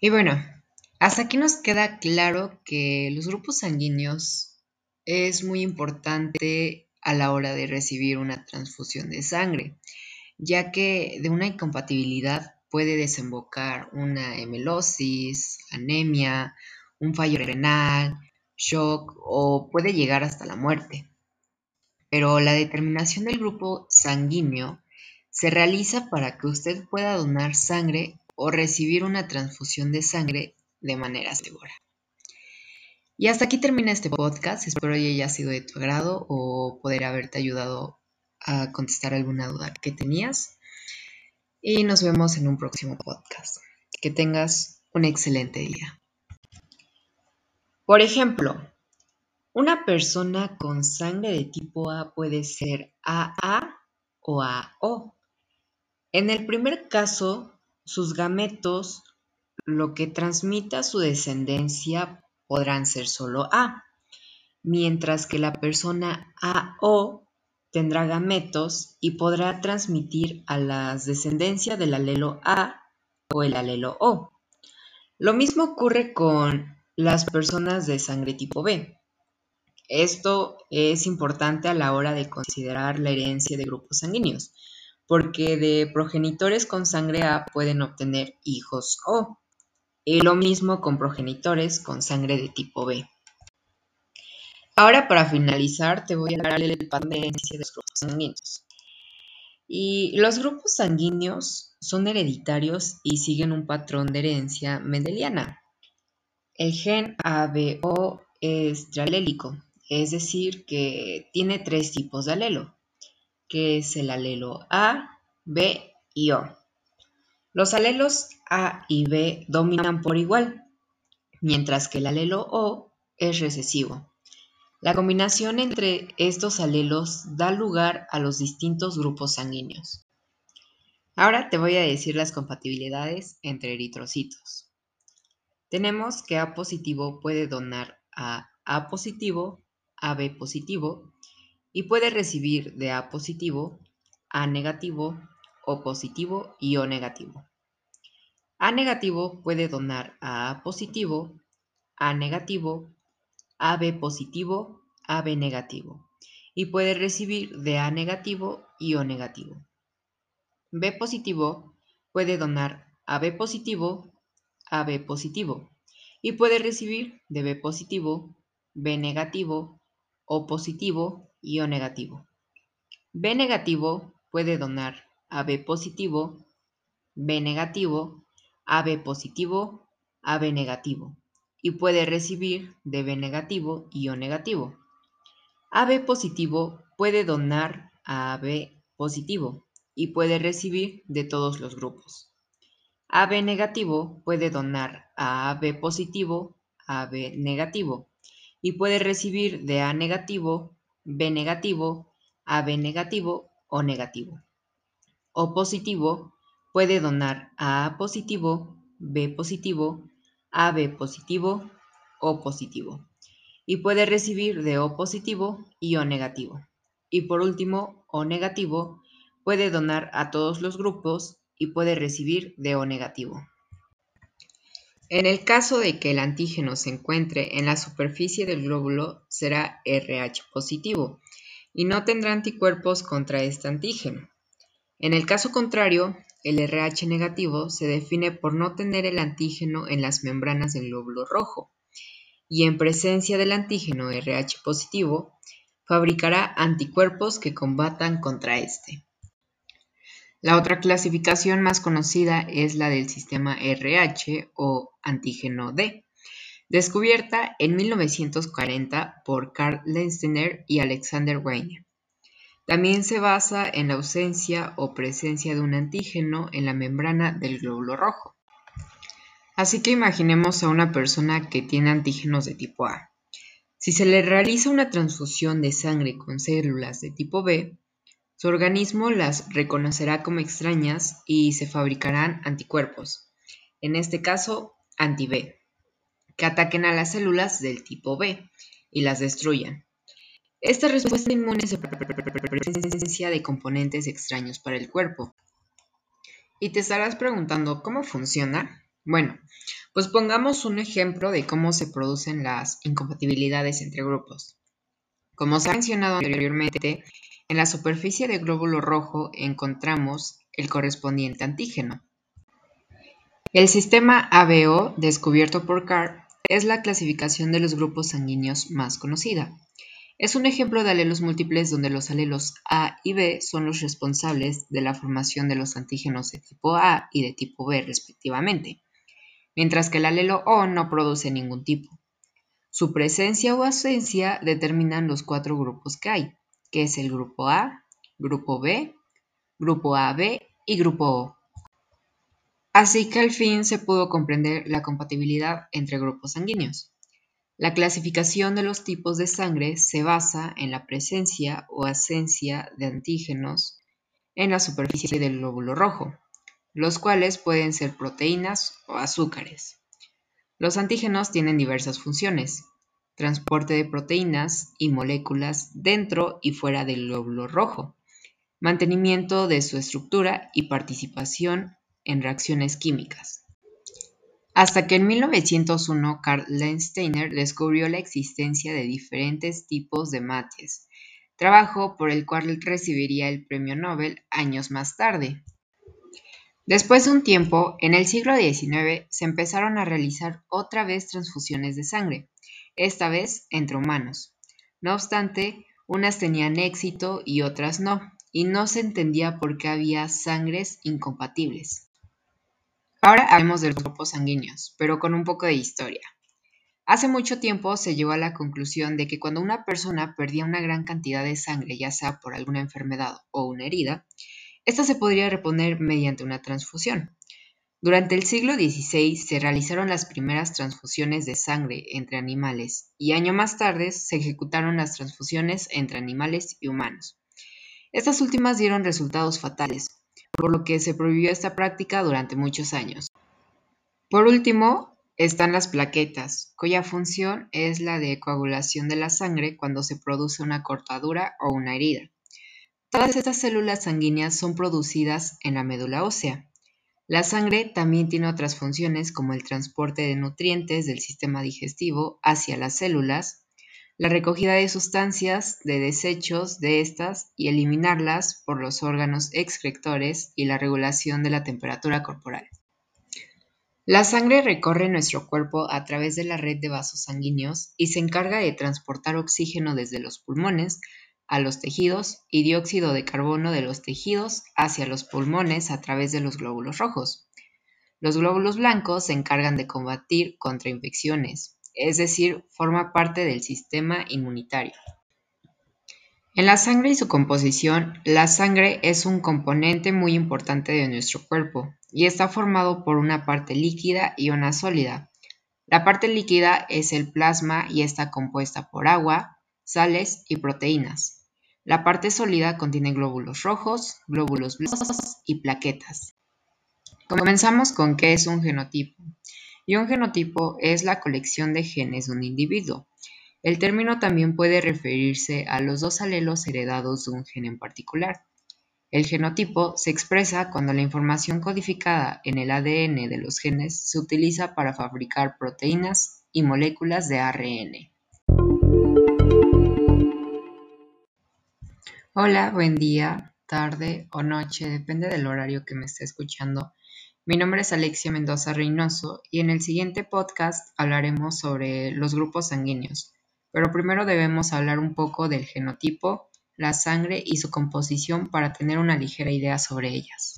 Y bueno, hasta aquí nos queda claro que los grupos sanguíneos es muy importante a la hora de recibir una transfusión de sangre, ya que de una incompatibilidad puede desembocar una hemelosis, anemia, un fallo renal, shock o puede llegar hasta la muerte. Pero la determinación del grupo sanguíneo se realiza para que usted pueda donar sangre o recibir una transfusión de sangre de manera segura. Y hasta aquí termina este podcast. Espero que haya sido de tu agrado o poder haberte ayudado a contestar alguna duda que tenías. Y nos vemos en un próximo podcast. Que tengas un excelente día. Por ejemplo, una persona con sangre de tipo A puede ser AA o AO. En el primer caso, sus gametos, lo que transmita su descendencia, podrán ser solo A, mientras que la persona AO tendrá gametos y podrá transmitir a las descendencias del alelo A o el alelo O. Lo mismo ocurre con las personas de sangre tipo B. Esto es importante a la hora de considerar la herencia de grupos sanguíneos, porque de progenitores con sangre A pueden obtener hijos O, y lo mismo con progenitores con sangre de tipo B. Ahora para finalizar te voy a dar el patrón de herencia de los grupos sanguíneos. Y los grupos sanguíneos son hereditarios y siguen un patrón de herencia mendeliana. El gen ABO es trialélico, es decir, que tiene tres tipos de alelo, que es el alelo A, B y O. Los alelos A y B dominan por igual, mientras que el alelo O es recesivo. La combinación entre estos alelos da lugar a los distintos grupos sanguíneos. Ahora te voy a decir las compatibilidades entre eritrocitos. Tenemos que A positivo puede donar a A positivo AB positivo y puede recibir de A positivo, A negativo, O positivo y O negativo. A negativo puede donar a A positivo, A negativo, AB positivo, AB negativo y puede recibir de A negativo y O negativo. B positivo puede donar a B positivo, AB positivo y puede recibir de B positivo, B negativo, o positivo O negativo. B negativo puede donar a B positivo, B negativo, AB positivo, AB negativo y puede recibir de B negativo y O negativo. AB positivo puede donar a AB positivo y puede recibir de todos los grupos. AB negativo puede donar a AB positivo, AB negativo y puede recibir de A negativo, B negativo, AB negativo o negativo. O positivo puede donar a A positivo, B positivo, AB positivo o positivo. Y puede recibir de O positivo y O negativo. Y por último, O negativo puede donar a todos los grupos y puede recibir de O negativo. En el caso de que el antígeno se encuentre en la superficie del glóbulo, será RH positivo y no tendrá anticuerpos contra este antígeno. En el caso contrario, el RH negativo se define por no tener el antígeno en las membranas del glóbulo rojo y en presencia del antígeno RH positivo, fabricará anticuerpos que combatan contra este. La otra clasificación más conocida es la del sistema RH o antígeno D, descubierta en 1940 por Karl Lensteiner y Alexander Weiner. También se basa en la ausencia o presencia de un antígeno en la membrana del glóbulo rojo. Así que imaginemos a una persona que tiene antígenos de tipo A. Si se le realiza una transfusión de sangre con células de tipo B, su organismo las reconocerá como extrañas y se fabricarán anticuerpos, en este caso anti-B, que ataquen a las células del tipo B y las destruyan. Esta respuesta inmune se presencia de componentes extraños para el cuerpo. Y te estarás preguntando, ¿cómo funciona? Bueno, Pues pongamos un ejemplo de cómo se producen las incompatibilidades entre grupos. Como se ha mencionado anteriormente, en la superficie del glóbulo rojo encontramos el correspondiente antígeno. El sistema ABO, descubierto por Carr, es la clasificación de los grupos sanguíneos más conocida. Es un ejemplo de alelos múltiples donde los alelos A y B son los responsables de la formación de los antígenos de tipo A y de tipo B respectivamente, mientras que el alelo O no produce ningún tipo. Su presencia o ausencia determinan los cuatro grupos que hay, que es el grupo A, grupo B, grupo AB y grupo O. Así que al fin se pudo comprender la compatibilidad entre grupos sanguíneos. La clasificación de los tipos de sangre se basa en la presencia o ausencia de antígenos en la superficie del glóbulo rojo, los cuales pueden ser proteínas o azúcares. Los antígenos tienen diversas funciones, transporte de proteínas y moléculas dentro y fuera del glóbulo rojo, mantenimiento de su estructura y participación en reacciones químicas. Hasta que en 1901 Karl Landsteiner descubrió la existencia de diferentes tipos de mates, trabajo por el cual recibiría el premio Nobel años más tarde. Después de un tiempo, en el siglo XIX se empezaron a realizar otra vez transfusiones de sangre, esta vez entre humanos. No obstante, unas tenían éxito y otras no, y no se entendía por qué había sangres incompatibles. Ahora hablemos de los grupos sanguíneos, pero con un poco de historia. Hace mucho tiempo se llegó a la conclusión de que cuando una persona perdía una gran cantidad de sangre, ya sea por alguna enfermedad o una herida, esta se podría reponer mediante una transfusión. Durante el siglo XVI se realizaron las primeras transfusiones de sangre entre animales y año más tarde se ejecutaron las transfusiones entre animales y humanos. Estas últimas dieron resultados fatales, por lo que se prohibió esta práctica durante muchos años. Por último, están las plaquetas, cuya función es la de coagulación de la sangre cuando se produce una cortadura o una herida. Todas estas células sanguíneas son producidas en la médula ósea. La sangre también tiene otras funciones como el transporte de nutrientes del sistema digestivo hacia las células, la recogida de sustancias de desechos de estas y eliminarlas por los órganos excretores y la regulación de la temperatura corporal. La sangre recorre nuestro cuerpo a través de la red de vasos sanguíneos y se encarga de transportar oxígeno desde los pulmones a los tejidos y dióxido de carbono de los tejidos hacia los pulmones a través de los glóbulos rojos. Los glóbulos blancos se encargan de combatir contra infecciones, es decir, forma parte del sistema inmunitario. En la sangre y su composición, la sangre es un componente muy importante de nuestro cuerpo y está formado por una parte líquida y una sólida. La parte líquida es el plasma y está compuesta por agua, sales y proteínas. La parte sólida contiene glóbulos rojos, glóbulos blancos y plaquetas. Comenzamos con qué es un genotipo y un genotipo es la colección de genes de un individuo. El término también puede referirse a los dos alelos heredados de un gen en particular. El genotipo se expresa cuando la información codificada en el ADN de los genes se utiliza para fabricar proteínas y moléculas de ARN. Hola, buen día, tarde o noche, depende del horario que me esté escuchando. Mi nombre es Alexia Mendoza Reynoso y en el siguiente podcast hablaremos sobre los grupos sanguíneos, pero primero debemos hablar un poco del genotipo, la sangre y su composición para tener una ligera idea sobre ellas.